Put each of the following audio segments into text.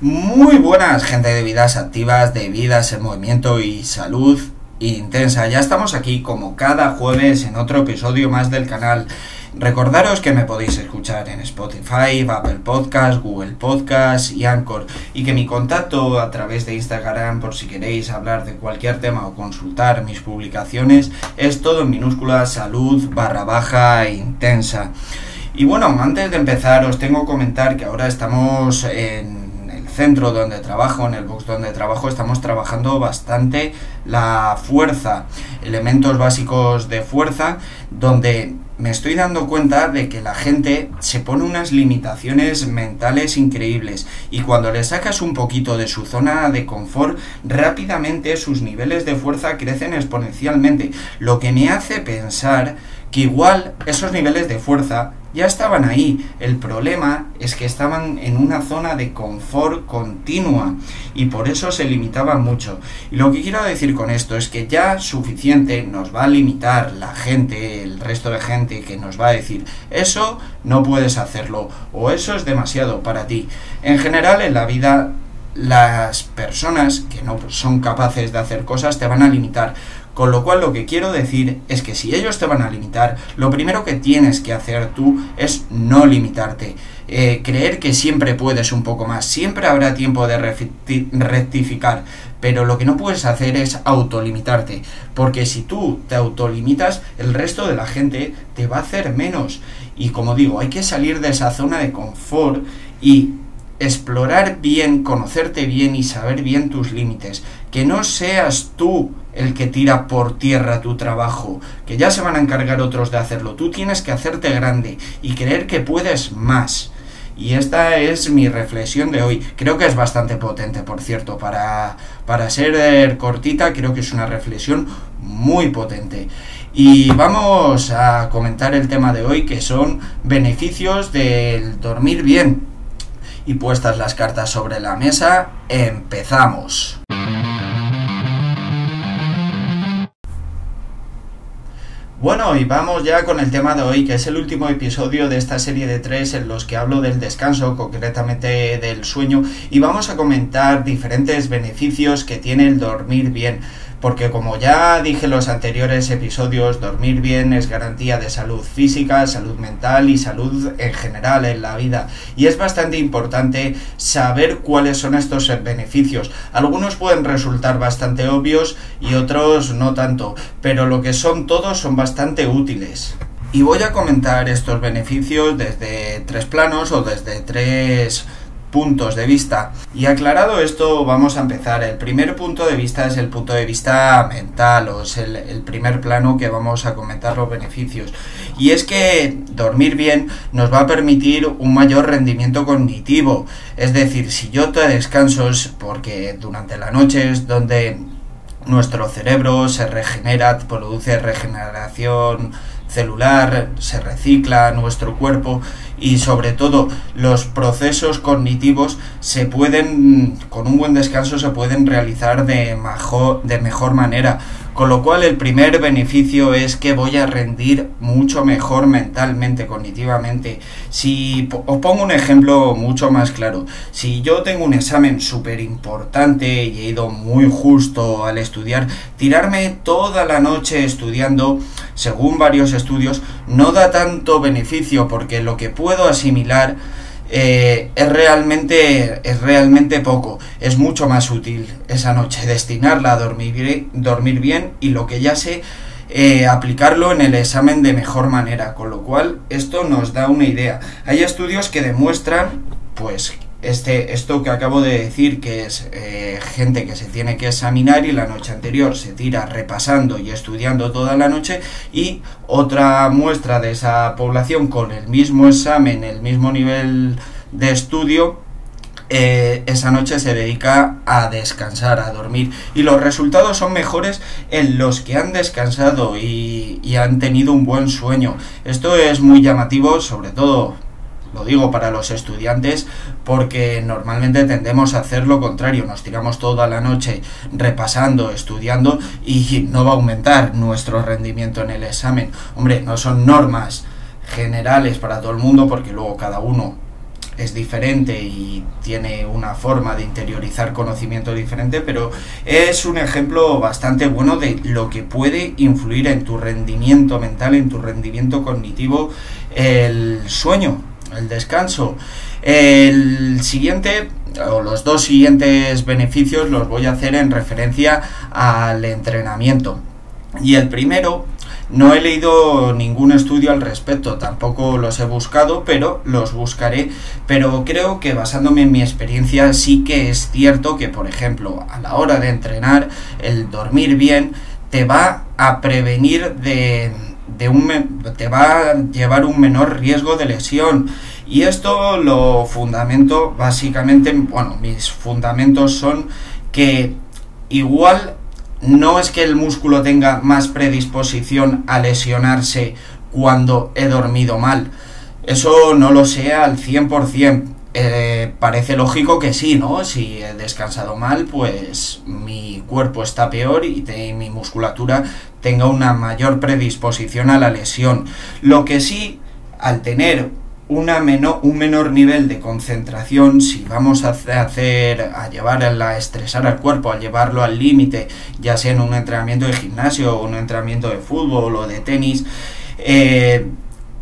Muy buenas, gente de vidas activas, de vidas en movimiento y salud intensa. Ya estamos aquí como cada jueves en otro episodio más del canal. Recordaros que me podéis escuchar en Spotify, Apple Podcast, Google Podcast y Anchor y que mi contacto a través de Instagram por si queréis hablar de cualquier tema o consultar mis publicaciones es todo en minúscula salud barra baja intensa. Y bueno, antes de empezar os tengo que comentar que ahora estamos en centro donde trabajo, en el box donde trabajo, estamos trabajando bastante la fuerza, elementos básicos de fuerza, donde me estoy dando cuenta de que la gente se pone unas limitaciones mentales increíbles. Y cuando le sacas un poquito de su zona de confort, rápidamente sus niveles de fuerza crecen exponencialmente, lo que me hace pensar que igual esos niveles de fuerza ya estaban ahí. El problema es que estaban en una zona de confort continua y por eso se limitaban mucho. Y lo que quiero decir con esto es que ya suficiente nos va a limitar la gente, el resto de gente que nos va a decir eso no puedes hacerlo o eso es demasiado para ti. En general en la vida las personas que no son capaces de hacer cosas te van a limitar. Con lo cual lo que quiero decir es que si ellos te van a limitar, lo primero que tienes que hacer tú es no limitarte. Eh, creer que siempre puedes un poco más, siempre habrá tiempo de rectificar, pero lo que no puedes hacer es autolimitarte, porque si tú te autolimitas, el resto de la gente te va a hacer menos. Y como digo, hay que salir de esa zona de confort y explorar bien, conocerte bien y saber bien tus límites. Que no seas tú el que tira por tierra tu trabajo, que ya se van a encargar otros de hacerlo. Tú tienes que hacerte grande y creer que puedes más. Y esta es mi reflexión de hoy. Creo que es bastante potente, por cierto, para, para ser cortita, creo que es una reflexión muy potente. Y vamos a comentar el tema de hoy, que son beneficios del dormir bien. Y puestas las cartas sobre la mesa, empezamos. Bueno, y vamos ya con el tema de hoy, que es el último episodio de esta serie de tres en los que hablo del descanso, concretamente del sueño, y vamos a comentar diferentes beneficios que tiene el dormir bien porque como ya dije en los anteriores episodios, dormir bien es garantía de salud física, salud mental y salud en general en la vida. Y es bastante importante saber cuáles son estos beneficios. Algunos pueden resultar bastante obvios y otros no tanto, pero lo que son todos son bastante útiles. Y voy a comentar estos beneficios desde tres planos o desde tres puntos de vista. Y aclarado esto, vamos a empezar. El primer punto de vista es el punto de vista mental, o es el, primer plano que vamos a comentar los beneficios. Y es que dormir bien nos va a permitir un mayor rendimiento cognitivo. Es decir, si yo te descanso es porque durante la noche es donde nuestro cerebro se regenera, produce regeneración celular, se recicla nuestro cuerpo y sobre todo los procesos cognitivos se pueden, con un buen descanso, se pueden realizar de mejor, de mejor manera. Con lo cual el primer beneficio es que voy a rendir mucho mejor mentalmente, cognitivamente. Si os pongo un ejemplo mucho más claro, si yo tengo un examen súper importante y he ido muy justo al estudiar, tirarme toda la noche estudiando, según varios estudios, no da tanto beneficio porque lo que puedo asimilar eh, es, realmente, es realmente poco. Es mucho más útil esa noche destinarla a dormir, dormir bien y lo que ya sé, eh, aplicarlo en el examen de mejor manera. Con lo cual, esto nos da una idea. Hay estudios que demuestran, pues, este, esto que acabo de decir, que es eh, gente que se tiene que examinar y la noche anterior se tira repasando y estudiando toda la noche y otra muestra de esa población con el mismo examen, el mismo nivel de estudio, eh, esa noche se dedica a descansar, a dormir. Y los resultados son mejores en los que han descansado y, y han tenido un buen sueño. Esto es muy llamativo, sobre todo lo digo para los estudiantes porque normalmente tendemos a hacer lo contrario, nos tiramos toda la noche repasando, estudiando y no va a aumentar nuestro rendimiento en el examen. Hombre, no son normas generales para todo el mundo porque luego cada uno es diferente y tiene una forma de interiorizar conocimiento diferente, pero es un ejemplo bastante bueno de lo que puede influir en tu rendimiento mental, en tu rendimiento cognitivo, el sueño, el descanso. El siguiente, o los dos siguientes beneficios los voy a hacer en referencia al entrenamiento. Y el primero no he leído ningún estudio al respecto, tampoco los he buscado, pero los buscaré. Pero creo que basándome en mi experiencia sí que es cierto que, por ejemplo, a la hora de entrenar, el dormir bien te va a prevenir de, de un te va a llevar un menor riesgo de lesión. Y esto lo fundamento básicamente, bueno, mis fundamentos son que igual no es que el músculo tenga más predisposición a lesionarse cuando he dormido mal. Eso no lo sé al 100%. Eh, parece lógico que sí, ¿no? Si he descansado mal, pues mi cuerpo está peor y mi musculatura tenga una mayor predisposición a la lesión. Lo que sí, al tener una menor, un menor nivel de concentración, si vamos a hacer, a llevar a estresar al cuerpo, a llevarlo al límite, ya sea en un entrenamiento de gimnasio o un entrenamiento de fútbol o de tenis, eh,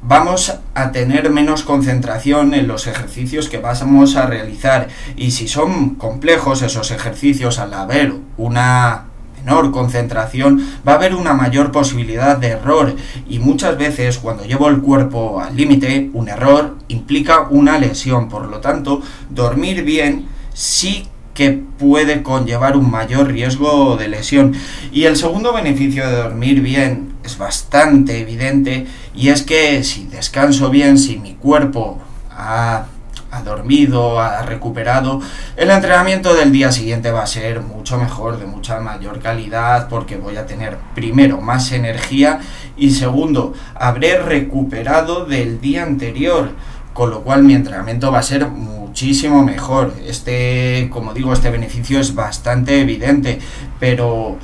vamos a tener menos concentración en los ejercicios que vamos a realizar. Y si son complejos esos ejercicios, al haber una menor concentración, va a haber una mayor posibilidad de error y muchas veces cuando llevo el cuerpo al límite, un error implica una lesión. Por lo tanto, dormir bien sí que puede conllevar un mayor riesgo de lesión. Y el segundo beneficio de dormir bien es bastante evidente y es que si descanso bien, si mi cuerpo ha ha dormido, ha recuperado, el entrenamiento del día siguiente va a ser mucho mejor, de mucha mayor calidad, porque voy a tener primero más energía y segundo, habré recuperado del día anterior, con lo cual mi entrenamiento va a ser muchísimo mejor. Este, como digo, este beneficio es bastante evidente, pero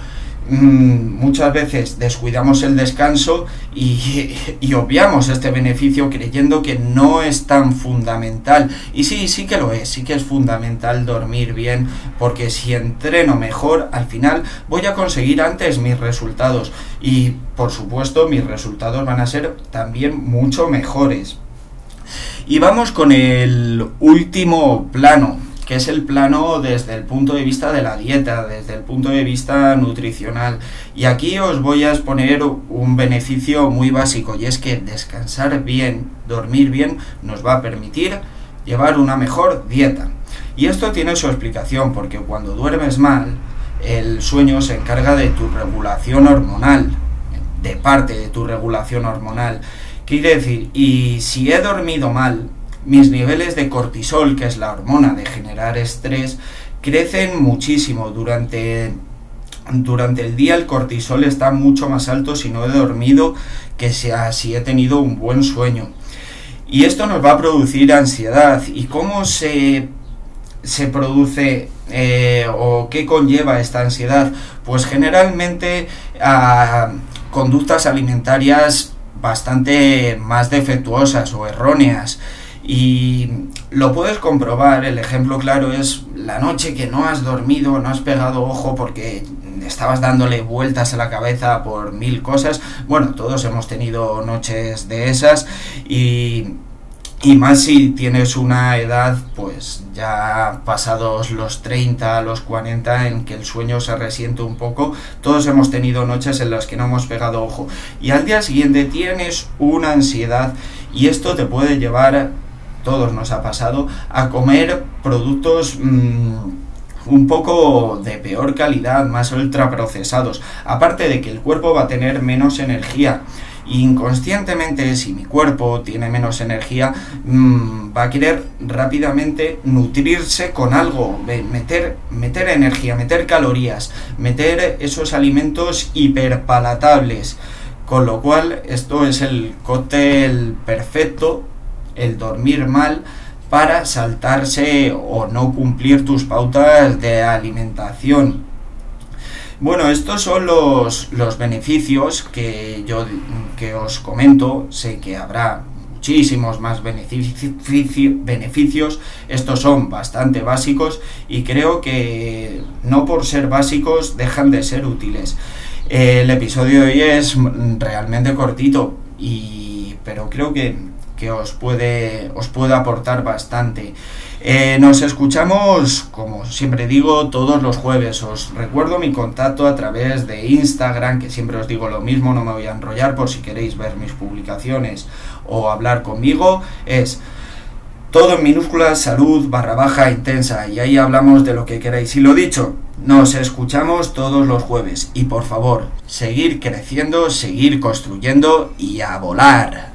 Mm, muchas veces descuidamos el descanso y, obviamos este beneficio creyendo que no es tan fundamental. Y sí, sí que lo es, sí que es fundamental dormir bien, porque si entreno mejor, al final voy a conseguir antes mis resultados. Y por supuesto, mis resultados van a ser también mucho mejores. Y vamos con el último plano, que es el plano desde el punto de vista de la dieta, desde el punto de vista nutricional. Y aquí os voy a exponer un beneficio muy básico y es que descansar bien, dormir bien, nos va a permitir llevar una mejor dieta. Y esto tiene su explicación porque cuando duermes mal, el sueño se encarga de tu regulación hormonal, de parte de tu regulación hormonal. Quiere decir, y si he dormido mal, mis niveles de cortisol, que es la hormona de generar estrés, crecen muchísimo durante durante el día el cortisol está mucho más alto si no he dormido que si he tenido un buen sueño. Y esto nos va a producir ansiedad. ¿Y cómo se, se produce eh, o qué conlleva esta ansiedad? Pues generalmente a conductas alimentarias bastante más defectuosas o erróneas. Y lo puedes comprobar, el ejemplo claro es la noche que no has dormido, no has pegado ojo porque estabas dándole vueltas a la cabeza por mil cosas. Bueno, todos hemos tenido noches de esas y, y más si tienes una edad, pues ya pasados los 30, los 40, en que el sueño se resiente un poco. Todos hemos tenido noches en las que no hemos pegado ojo. Y al día siguiente tienes una ansiedad y esto te puede llevar todos nos ha pasado, a comer productos mm, un poco de peor calidad, más ultraprocesados. Aparte de que el cuerpo va a tener menos energía. Inconscientemente, si mi cuerpo tiene menos energía, mm, va a querer rápidamente nutrirse con algo, meter, meter energía, meter calorías, meter esos alimentos hiperpalatables. Con lo cual, esto es el cóctel perfecto el dormir mal para saltarse o no cumplir tus pautas de alimentación. Bueno, estos son los, los beneficios que yo que os comento. Sé que habrá muchísimos más beneficios. Estos son bastante básicos y creo que no por ser básicos dejan de ser útiles. El episodio de hoy es realmente cortito, y, pero creo que, que os, puede, os puede aportar bastante. Eh, nos escuchamos, como siempre digo, todos los jueves. Os recuerdo mi contacto a través de Instagram, que siempre os digo lo mismo, no me voy a enrollar por si queréis ver mis publicaciones o hablar conmigo. Es todo en minúsculas, salud barra baja intensa, y ahí hablamos de lo que queráis. Y lo dicho, nos escuchamos todos los jueves. Y por favor, seguir creciendo, seguir construyendo y a volar.